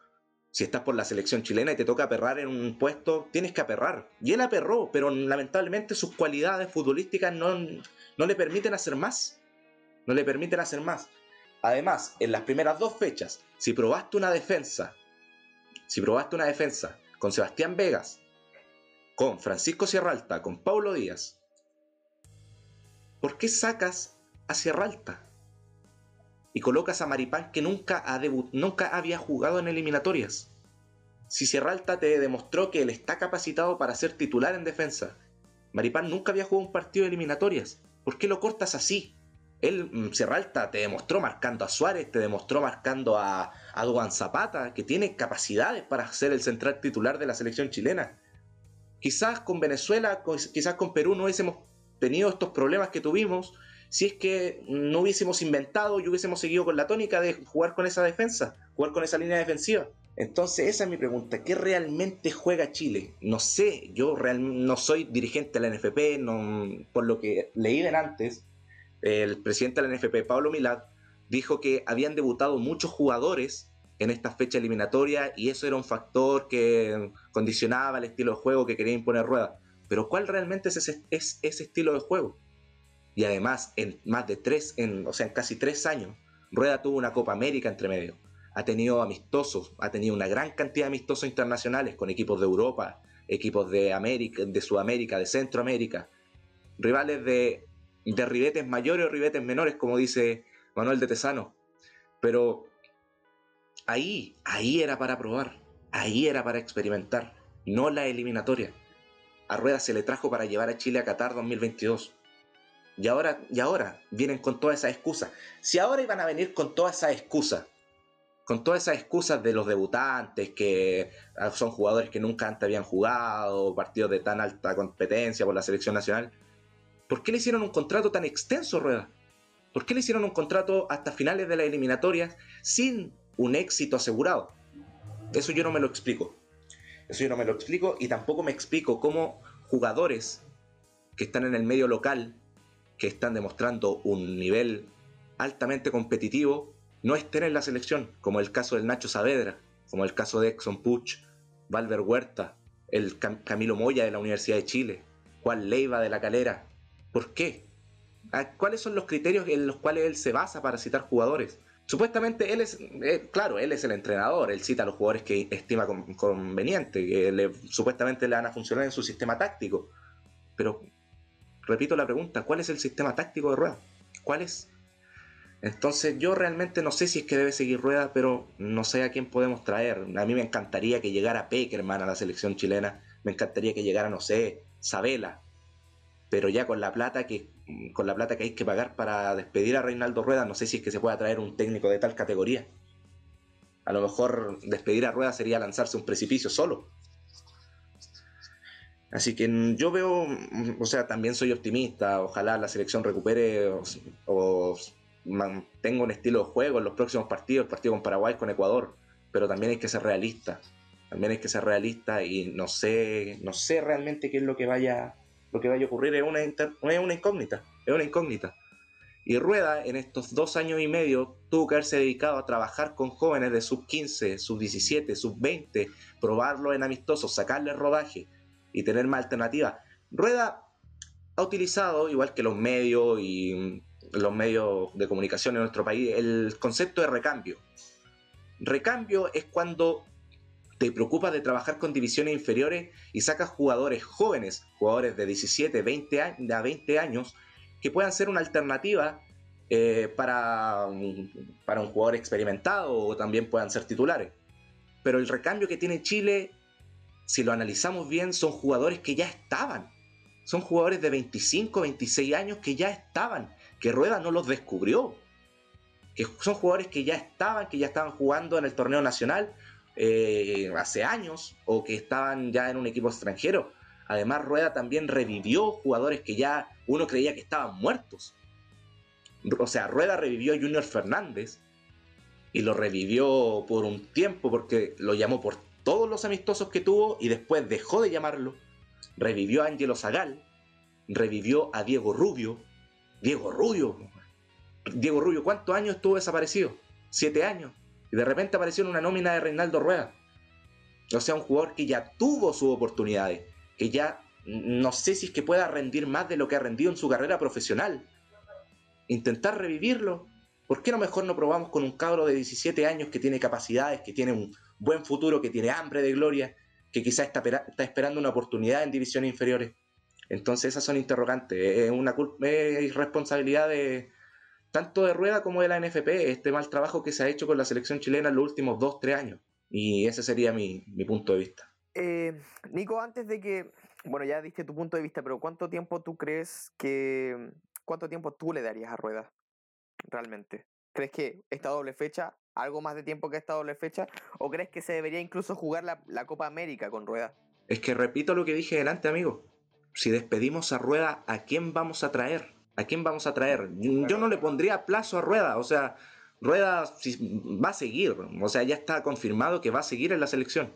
si estás por la selección chilena y te toca aperrar en un puesto, tienes que aperrar. Y él aperró, pero lamentablemente sus cualidades futbolísticas no, no le permiten hacer más. No le permiten hacer más. Además, en las primeras dos fechas, si probaste una defensa, si probaste una defensa con Sebastián Vegas, con Francisco Sierralta, con Paulo Díaz, ¿por qué sacas a Sierra Alta. Y colocas a Maripán que nunca, ha nunca había jugado en eliminatorias. Si Sierra Alta te demostró que él está capacitado para ser titular en defensa, Maripán nunca había jugado un partido de eliminatorias. ¿Por qué lo cortas así? Él, mm, Sierra Alta, te demostró marcando a Suárez, te demostró marcando a, a Duan Zapata, que tiene capacidades para ser el central titular de la selección chilena. Quizás con Venezuela, quizás con Perú no hubiésemos tenido estos problemas que tuvimos si es que no hubiésemos inventado y hubiésemos seguido con la tónica de jugar con esa defensa, jugar con esa línea defensiva. Entonces esa es mi pregunta, ¿qué realmente juega Chile? No sé, yo no soy dirigente de la NFP, no, por lo que leí antes, el presidente de la NFP, Pablo Milad, dijo que habían debutado muchos jugadores en esta fecha eliminatoria y eso era un factor que condicionaba el estilo de juego que quería imponer Rueda. Pero ¿cuál realmente es ese, es ese estilo de juego? Y además, en más de tres, en, o sea, en casi tres años, Rueda tuvo una Copa América entre medio. Ha tenido amistosos, ha tenido una gran cantidad de amistosos internacionales con equipos de Europa, equipos de América, de Sudamérica, de Centroamérica, rivales de, de ribetes mayores o ribetes menores, como dice Manuel de Tesano. Pero ahí, ahí era para probar, ahí era para experimentar, no la eliminatoria. A Rueda se le trajo para llevar a Chile a Qatar 2022. Y ahora, y ahora vienen con todas esas excusas. Si ahora iban a venir con todas esas excusas, con todas esas excusas de los debutantes, que ah, son jugadores que nunca antes habían jugado, partidos de tan alta competencia por la selección nacional, ¿por qué le hicieron un contrato tan extenso, Rueda? ¿Por qué le hicieron un contrato hasta finales de la eliminatoria sin un éxito asegurado? Eso yo no me lo explico. Eso yo no me lo explico y tampoco me explico cómo jugadores que están en el medio local que están demostrando un nivel altamente competitivo no estén en la selección, como el caso del Nacho Saavedra, como el caso de Exxon Puch, Valver Huerta, el Camilo Moya de la Universidad de Chile, Juan Leiva de la Calera. ¿Por qué? Ah, ¿Cuáles son los criterios en los cuales él se basa para citar jugadores? Supuestamente él es, eh, claro, él es el entrenador, él cita a los jugadores que estima conveniente, que supuestamente le van a funcionar en su sistema táctico. Pero Repito la pregunta, ¿cuál es el sistema táctico de Rueda? ¿Cuál es? Entonces yo realmente no sé si es que debe seguir Rueda, pero no sé a quién podemos traer. A mí me encantaría que llegara Peckerman a la selección chilena, me encantaría que llegara, no sé, Sabela, pero ya con la plata que con la plata que hay que pagar para despedir a Reinaldo Rueda, no sé si es que se pueda traer un técnico de tal categoría. A lo mejor despedir a Rueda sería lanzarse un precipicio solo. Así que yo veo, o sea, también soy optimista, ojalá la selección recupere o, mantenga un estilo de juego en los próximos partidos, el partido con Paraguay, con Ecuador, pero también hay que ser realista, también hay que ser realista y no sé, no sé realmente qué es lo que vaya, lo que vaya a ocurrir, es una, es una incógnita, es una incógnita. Y Rueda en estos dos años y medio tuvo que haberse dedicado a trabajar con jóvenes de sub 15, sub 17, sub 20, probarlo en amistosos, sacarle rodaje y tener más alternativas. Rueda ha utilizado, igual que los medios y los medios de comunicación en nuestro país el concepto de recambio. Recambio es cuando te preocupas de trabajar con divisiones inferiores y sacas jugadores jóvenes, jugadores de 17, 20 a 20 años, que puedan ser una alternativa eh, para, para un jugador experimentado o también puedan ser titulares. Pero el recambio que tiene Chile, si lo analizamos bien, son jugadores que ya estaban. Son jugadores de 25, 26 años que ya estaban, que Rueda no los descubrió. Que son jugadores que ya estaban, que ya estaban jugando en el torneo nacional eh, hace años o que estaban ya en un equipo extranjero. Además, Rueda también revivió jugadores que ya uno creía que estaban muertos. O sea, Rueda revivió a Junior Fernández y lo revivió por un tiempo porque lo llamó por todos los amistosos que tuvo y después dejó de llamarlo. Revivió a Angelo Zagal, revivió a Diego Rubio. Diego Rubio. Diego Rubio, ¿cuántos años estuvo desaparecido? Siete años. Y de repente apareció en una nómina de Reinaldo Rueda. O sea, un jugador que ya tuvo sus oportunidades, que ya no sé si es que pueda rendir más de lo que ha rendido en su carrera profesional. Intentar revivirlo. ¿Por qué no mejor no probamos con un cabro de 17 años que tiene capacidades, que tiene un buen futuro, que tiene hambre de gloria, que quizás está, esperando una oportunidad en divisiones inferiores? Entonces esas son interrogantes. Es una es responsabilidad de tanto de Rueda como de la NFP, este mal trabajo que se ha hecho con la selección chilena en los últimos 2-3 años. Y ese sería mi, mi punto de vista. Eh, Nico, antes de que bueno, ya diste tu punto de vista, pero ¿cuánto tiempo tú crees que... ¿Cuánto tiempo tú le darías a Rueda? Realmente. ¿Crees que esta doble fecha, algo más de tiempo que esta doble fecha? ¿O crees que se debería incluso jugar la, la Copa América con Rueda? Es que repito lo que dije delante, amigo. Si despedimos a Rueda, ¿a quién vamos a traer? ¿A quién vamos a traer? Yo no le pondría plazo a Rueda, o sea, Rueda va a seguir, o sea, ya está confirmado que va a seguir en la selección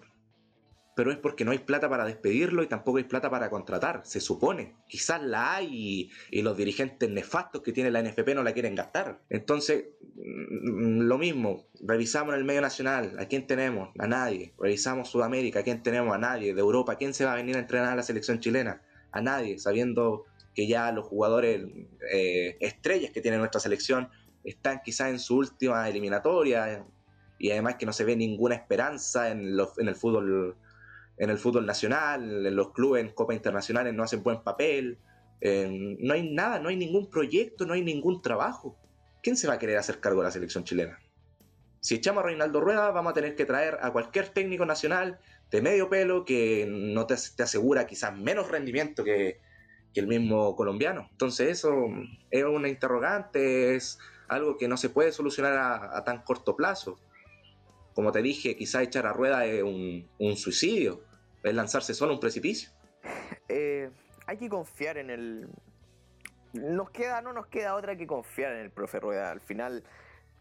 pero es porque no hay plata para despedirlo y tampoco hay plata para contratar, se supone. Quizás la hay y, los dirigentes nefastos que tiene la NFP no la quieren gastar. Entonces, mm, lo mismo, revisamos en el medio nacional, ¿a quién tenemos? A nadie. Revisamos Sudamérica, ¿a quién tenemos? A nadie. De Europa, ¿quién se va a venir a entrenar a la selección chilena? A nadie, sabiendo que ya los jugadores eh, estrellas que tiene nuestra selección están quizás en su última eliminatoria y además que no se ve ninguna esperanza en, en el fútbol en el fútbol nacional, en los clubes, en Copa Internacionales no hacen buen papel, no hay nada, no hay ningún proyecto, no hay ningún trabajo. ¿Quién se va a querer hacer cargo de la selección chilena? Si echamos a Reinaldo Rueda, vamos a tener que traer a cualquier técnico nacional de medio pelo que no te, asegura quizás menos rendimiento que, el mismo colombiano. Entonces eso es una interrogante, es algo que no se puede solucionar a tan corto plazo como te dije, quizá echar a rueda es un, suicidio, es lanzarse solo a un precipicio. Eh, hay que confiar en el... Nos queda, no nos queda otra que confiar en el profe Rueda. Al final,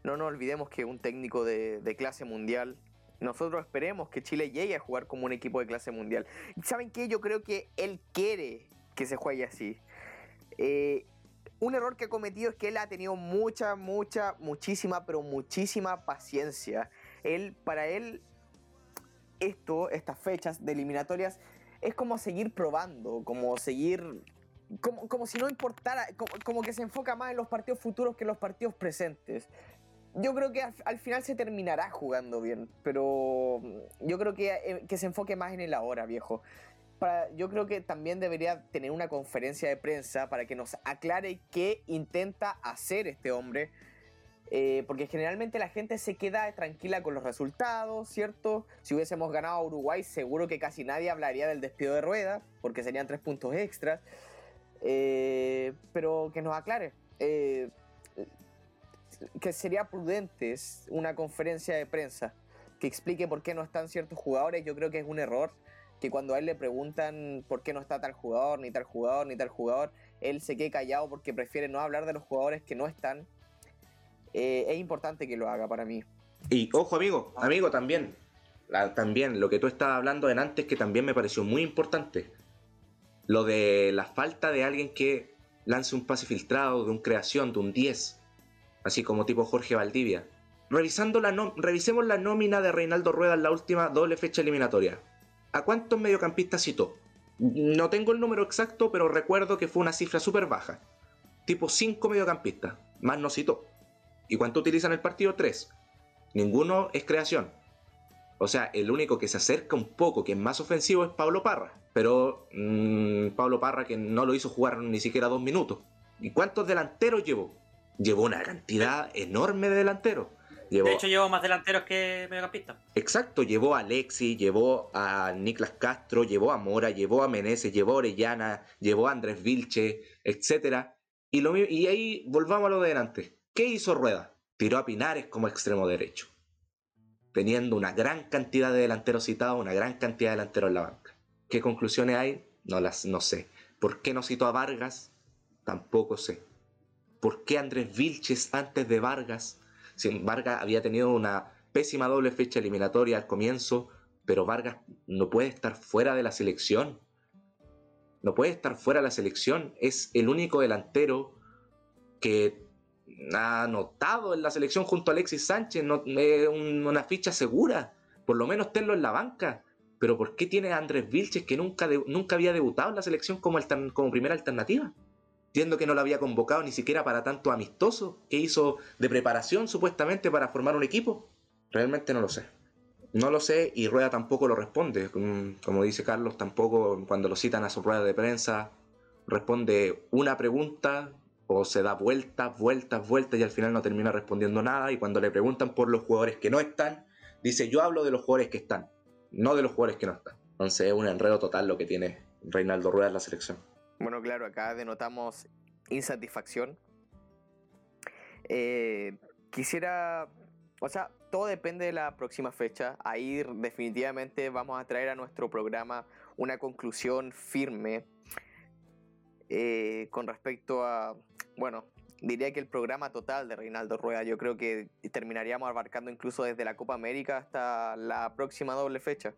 no nos olvidemos que un técnico de, clase mundial nosotros esperemos que Chile llegue a jugar como un equipo de clase mundial. ¿Saben qué? Yo creo que él quiere que se juegue así. Eh, un error que ha cometido es que él ha tenido mucha, mucha, muchísima, pero muchísima paciencia él, para él, esto, estas fechas de eliminatorias, es como seguir probando, como seguir. Como, como si no importara, como, que se enfoca más en los partidos futuros que en los partidos presentes. Yo creo que al, final se terminará jugando bien, pero yo creo que, eh, que se enfoque más en el ahora, viejo. Para, yo creo que también debería tener una conferencia de prensa para que nos aclare qué intenta hacer este hombre eh, porque generalmente la gente se queda tranquila con los resultados, ¿cierto? Si hubiésemos ganado a Uruguay, seguro que casi nadie hablaría del despido de rueda, porque serían tres puntos extras. Eh, pero que nos aclare. Eh, que sería prudente una conferencia de prensa que explique por qué no están ciertos jugadores. Yo creo que es un error que cuando a él le preguntan por qué no está tal jugador, ni tal jugador, ni tal jugador, él se quede callado porque prefiere no hablar de los jugadores que no están eh, es importante que lo haga para mí. Y ojo amigo, amigo también, también lo que tú estabas hablando en antes que también me pareció muy importante, lo de la falta de alguien que lance un pase filtrado, de un creación, de un 10, así como tipo Jorge Valdivia. Revisando la revisemos la nómina de Reinaldo Rueda en la última doble fecha eliminatoria. ¿A cuántos mediocampistas citó? No tengo el número exacto, pero recuerdo que fue una cifra súper baja. tipo 5 mediocampistas, más no citó. ¿Y cuánto utilizan el partido? 3. Ninguno es creación. O sea, el único que se acerca un poco, que es más ofensivo, es Pablo Parra. Pero mmm, Pablo Parra que no lo hizo jugar ni siquiera dos minutos. ¿Y cuántos delanteros llevó? Llevó una cantidad enorme de delanteros. de hecho, llevó más delanteros que mediocampistas. Exacto, llevó a Alexi, llevó a Niklas Castro, llevó a Mora, llevó a Meneses, llevó a Orellana, llevó a Andrés Vilche, etc. Y, lo, y ahí volvamos a lo de delante. ¿Qué hizo Rueda? Tiró a Pinares como extremo derecho. Teniendo una gran cantidad de delanteros citados, una gran cantidad de delanteros en la banca. ¿Qué conclusiones hay? No las no sé. ¿Por qué no citó a Vargas? Tampoco sé. ¿Por qué Andrés Vilches antes de Vargas? Si Vargas había tenido una pésima doble fecha eliminatoria al comienzo, pero Vargas no puede estar fuera de la selección. No puede estar fuera de la selección. Es el único delantero que ha anotado en la selección junto a Alexis Sánchez. No, una ficha segura. Por lo menos tenlo en la banca. Pero ¿por qué tiene a Andrés Vilches que nunca, nunca había debutado en la selección como, como primera alternativa? Entiendo que no lo había convocado ni siquiera para tanto amistoso que hizo de preparación supuestamente para formar un equipo. Realmente no lo sé. No lo sé y Rueda tampoco lo responde. Como dice Carlos, tampoco cuando lo citan a su rueda de prensa responde una pregunta o se da vueltas, vueltas, vueltas y al final no termina respondiendo nada. Y cuando le preguntan por los jugadores que no están, dice yo hablo de los jugadores que están, no de los jugadores que no están. Entonces es un enredo total lo que tiene Reinaldo Rueda en la selección. Bueno, claro, acá denotamos insatisfacción. Eh, quisiera, o sea, todo depende de la próxima fecha. Ahí definitivamente vamos a traer a nuestro programa una conclusión firme eh, con respecto a, bueno, diría que el programa total de Reinaldo Rueda, yo creo que terminaríamos abarcando incluso desde la Copa América hasta la próxima doble fecha.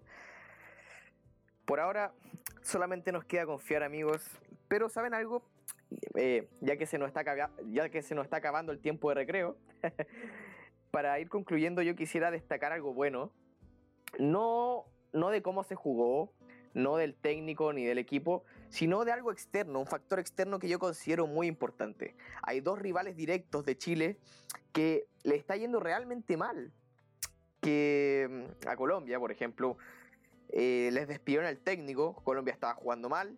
Por ahora solamente nos queda confiar amigos, pero ¿saben algo? Eh, ya, que se nos está ya que se nos está acabando el tiempo de recreo, [laughs] para ir concluyendo yo quisiera destacar algo bueno, no, no de cómo se jugó, no del técnico ni del equipo, sino de algo externo, un factor externo que yo considero muy importante. Hay dos rivales directos de Chile que le está yendo realmente mal. Que mm, a Colombia, por ejemplo, eh, les despidieron al técnico, Colombia estaba jugando mal,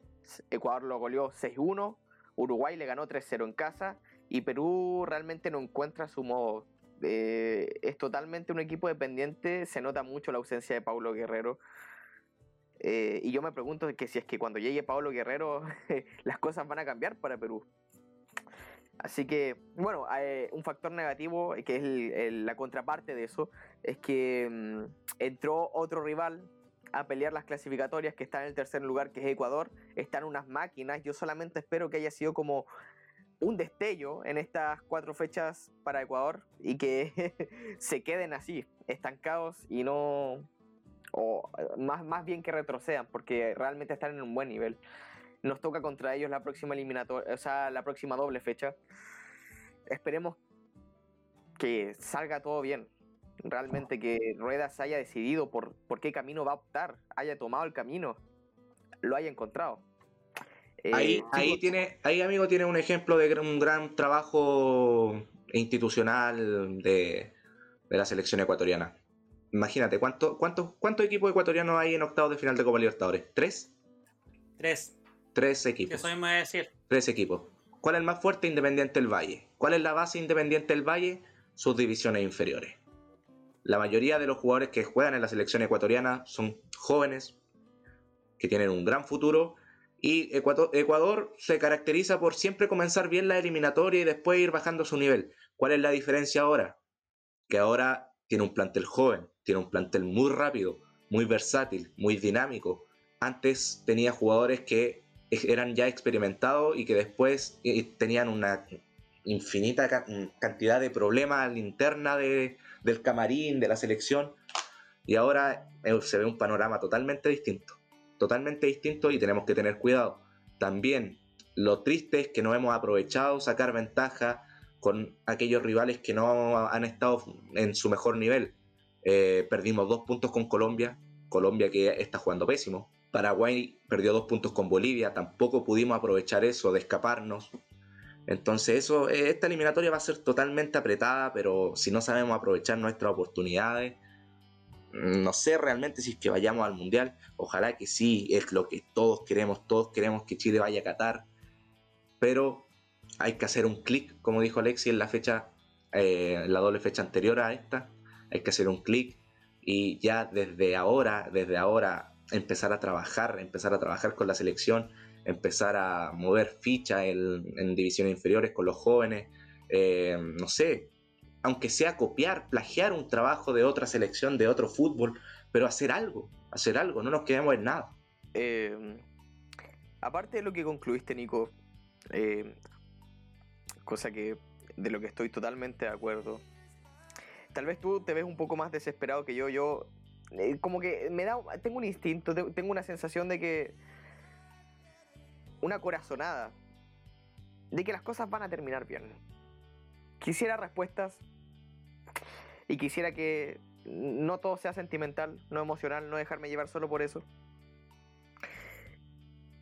Ecuador lo goleó 6-1, Uruguay le ganó 3-0 en casa y Perú realmente no encuentra su modo. Eh, es totalmente un equipo dependiente, se nota mucho la ausencia de Paulo Guerrero. Eh, y yo me pregunto que si es que cuando llegue Paulo Guerrero [laughs] las cosas van a cambiar para Perú. Así que, bueno, un factor negativo, que es la contraparte de eso, es que mm, entró otro rival a pelear las clasificatorias, que está en el tercer lugar, que es Ecuador. Están unas máquinas. Yo solamente espero que haya sido como un destello en estas cuatro fechas para Ecuador y que [laughs] se queden así, estancados y no. O más, más bien que retrocedan, porque realmente están en un buen nivel. Nos toca contra ellos la próxima eliminatoria, o sea, la próxima doble fecha. Esperemos que salga todo bien realmente que Ruedas haya decidido por, por qué camino va a optar, haya tomado el camino, lo haya encontrado. ahí, eh, ahí, tiene, ahí, amigo, tiene un ejemplo de un gran trabajo institucional de, la selección ecuatoriana. Imagínate, ¿cuántos cuánto, cuánto equipos ecuatorianos hay en octavos de final de Copa Libertadores? ¿Tres? Tres. Tres equipos. Eso mismo decir. Tres equipos. ¿Cuál es el más fuerte? Independiente del Valle. ¿Cuál es la base Independiente del Valle? Sus divisiones inferiores. La mayoría de los jugadores que juegan en la selección ecuatoriana son jóvenes, que tienen un gran futuro. Y Ecuador, se caracteriza por siempre comenzar bien la eliminatoria y después ir bajando su nivel. ¿Cuál es la diferencia ahora? Que ahora tiene un plantel joven, tiene un plantel muy rápido, muy versátil, muy dinámico. Antes tenía jugadores que eran ya experimentados y que después eh, tenían una infinita cantidad de problemas interna de, del camarín, de la selección, y ahora eh, se ve un panorama totalmente distinto, totalmente distinto y tenemos que tener cuidado. También lo triste es que no hemos aprovechado sacar ventaja con aquellos rivales que no han estado en su mejor nivel. Eh, perdimos dos puntos con Colombia, Colombia que está jugando pésimo. Paraguay perdió dos puntos con Bolivia, tampoco pudimos aprovechar eso de escaparnos. Entonces eso, eh, esta eliminatoria va a ser totalmente apretada, pero si no sabemos aprovechar nuestras oportunidades, mm, no sé realmente si es que vayamos al Mundial, ojalá que sí, es lo que todos queremos, todos queremos que Chile vaya a Qatar, pero hay que hacer un clic, como dijo Alexi en la fecha, eh, la doble fecha anterior a esta, hay que hacer un clic y ya desde ahora, desde ahora empezar a trabajar, empezar a trabajar con la selección, empezar a mover ficha en, divisiones inferiores con los jóvenes, eh, no sé, aunque sea copiar, plagiar un trabajo de otra selección, de otro fútbol, pero hacer algo, hacer algo, no nos quedemos en nada. Eh, aparte de lo que concluiste, Nico, eh, cosa que de lo que estoy totalmente de acuerdo. Tal vez tú te ves un poco más desesperado que yo. Yo como que me da, tengo un instinto, tengo una sensación de que una corazonada de que las cosas van a terminar bien. Quisiera respuestas y quisiera que no todo sea sentimental, no emocional, no dejarme llevar solo por eso.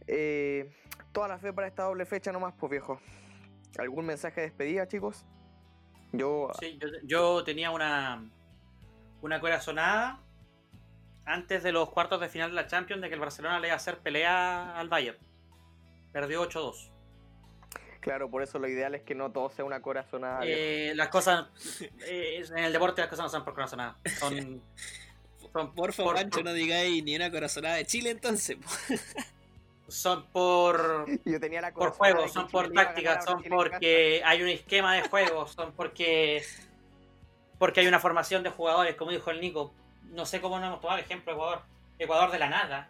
Eh, toda la fe para esta doble fecha nomás, pues viejo. ¿Algún mensaje de despedida, chicos? Yo, yo, tenía una, una corazonada antes de los cuartos de final de la Champions de que el Barcelona le iba a hacer pelea al Bayern. Perdió 8-2. Claro, por eso lo ideal es que no todo sea una corazonada. Eh, las cosas. Eh, en el deporte las cosas no son por corazonada. Son. por favor, Pancho, no digáis ni una corazonada de Chile entonces. [laughs] son por. [laughs] Yo tenía la por juego, son por tácticas, son porque hay un esquema de juego, son porque. Porque hay una formación de jugadores, como dijo el Nico. No sé cómo no hemos tomado el ejemplo de Ecuador. Ecuador de la nada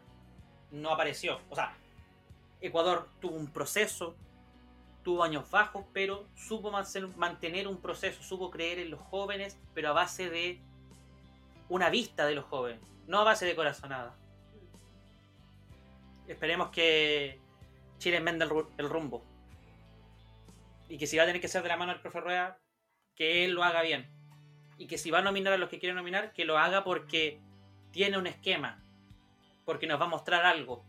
no apareció. O sea, Ecuador tuvo un proceso, tuvo años bajos, pero supo mantener un proceso, supo creer en los jóvenes, pero a base de una vista de los jóvenes, no a base de corazonada. Esperemos que Chile enmenda el, rumbo. Y que si va a tener que ser de la mano del profe Rueda, que él lo haga bien. Y que si va a nominar a los que quiere nominar, que lo haga porque tiene un esquema. Porque nos va a mostrar algo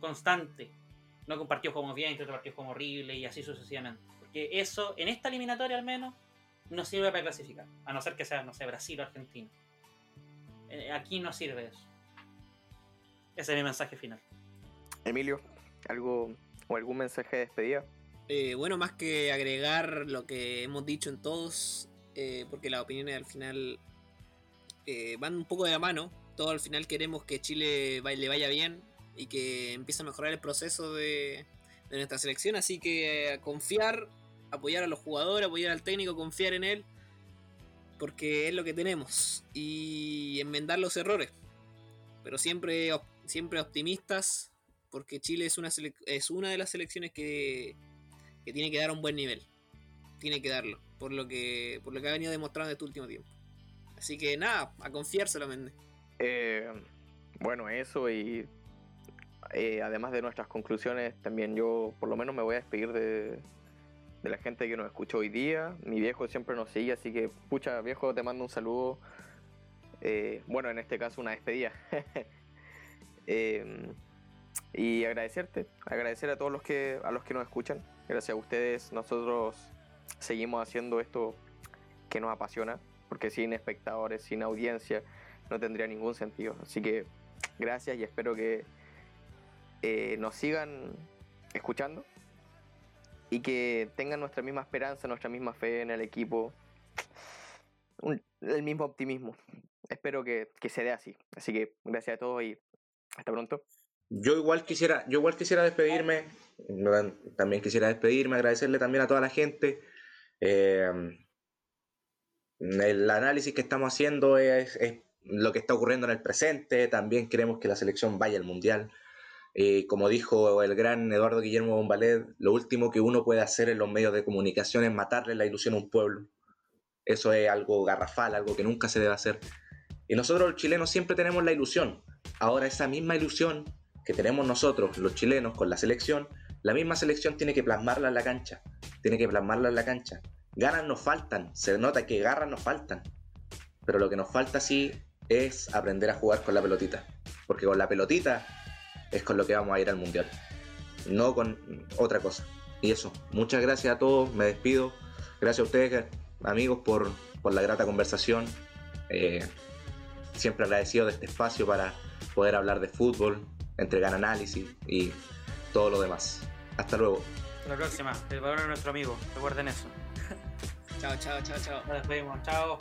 constante no partido como bien, que otro partido como horrible y así sucesivamente. Porque eso, en esta eliminatoria al menos, no sirve para clasificar. A no ser que sea, no sé, Brasil o Argentina. Eh, aquí no sirve eso. Ese es mi mensaje final. Emilio, ¿algo o algún mensaje de despedida? Eh, bueno, más que agregar lo que hemos dicho en todos, eh, porque las opiniones al final van un poco de la mano. Todos al final queremos que Chile le vaya bien, y que empiece a mejorar el proceso de, nuestra selección. Así que confiar, apoyar a los jugadores, apoyar al técnico, confiar en él, porque es lo que tenemos. Y enmendar los errores. Pero siempre, siempre optimistas, porque Chile es una, es una de las selecciones que, que tiene que dar un buen nivel. Tiene que darlo, por lo que, por lo que ha venido demostrando este último tiempo. Así que nada, a confiar solamente. Eh, bueno, eso y eh, además de nuestras conclusiones, también yo por lo menos me voy a despedir de, la gente que nos escucha hoy día. Mi viejo siempre nos sigue, así que, pucha, viejo, te mando un saludo. Eh, bueno, en este caso una despedida. [laughs] Em, y agradecerte, agradecer a todos los que, a los que nos escuchan. Gracias a ustedes, nosotros seguimos haciendo esto que nos apasiona, porque sin espectadores, sin audiencia, no tendría ningún sentido. Así que gracias y espero que eh, nos sigan escuchando y que tengan nuestra misma esperanza, nuestra misma fe en el equipo, el mismo optimismo. Espero que, se dé así. Así que gracias a todos y hasta pronto. Yo igual quisiera, yo igual quisiera despedirme, también quisiera despedirme, agradecerle también a toda la gente. Eh, el análisis que estamos haciendo es, lo que está ocurriendo en el presente. También queremos que la selección vaya al mundial. Eh, como dijo el gran Eduardo Guillermo Bombalet, lo último que uno puede hacer en los medios de comunicación es matarle la ilusión a un pueblo. Eso es algo garrafal, algo que nunca se debe hacer. Y nosotros los chilenos siempre tenemos la ilusión. Ahora esa misma ilusión que tenemos nosotros, los chilenos, con la selección, la misma selección tiene que plasmarla en la cancha. Tiene que plasmarla en la cancha. Ganas nos faltan, se nota que garras nos faltan. Pero lo que nos falta sí es aprender a jugar con la pelotita. Porque con la pelotita es con lo que vamos a ir al mundial. No con otra cosa. y eso, muchas gracias a todos, me despido. Gracias a ustedes, amigos, por, por la grata conversación. Eh, siempre agradecido de este espacio para poder hablar de fútbol, entregar análisis y todo lo demás. Hasta luego. Hasta la próxima. El valor es nuestro amigo. Recuerden eso. [laughs] chao, chao, chao, chao. Nos despedimos. Chao.